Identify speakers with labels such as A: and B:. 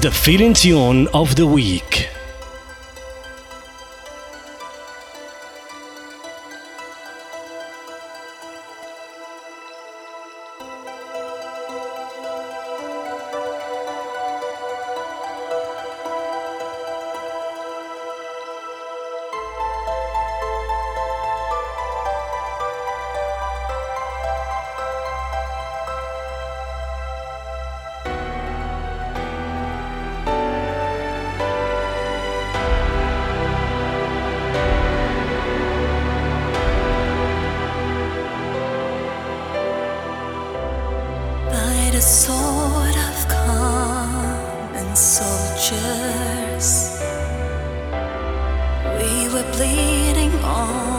A: The feeling tune of the week.
B: Bleeding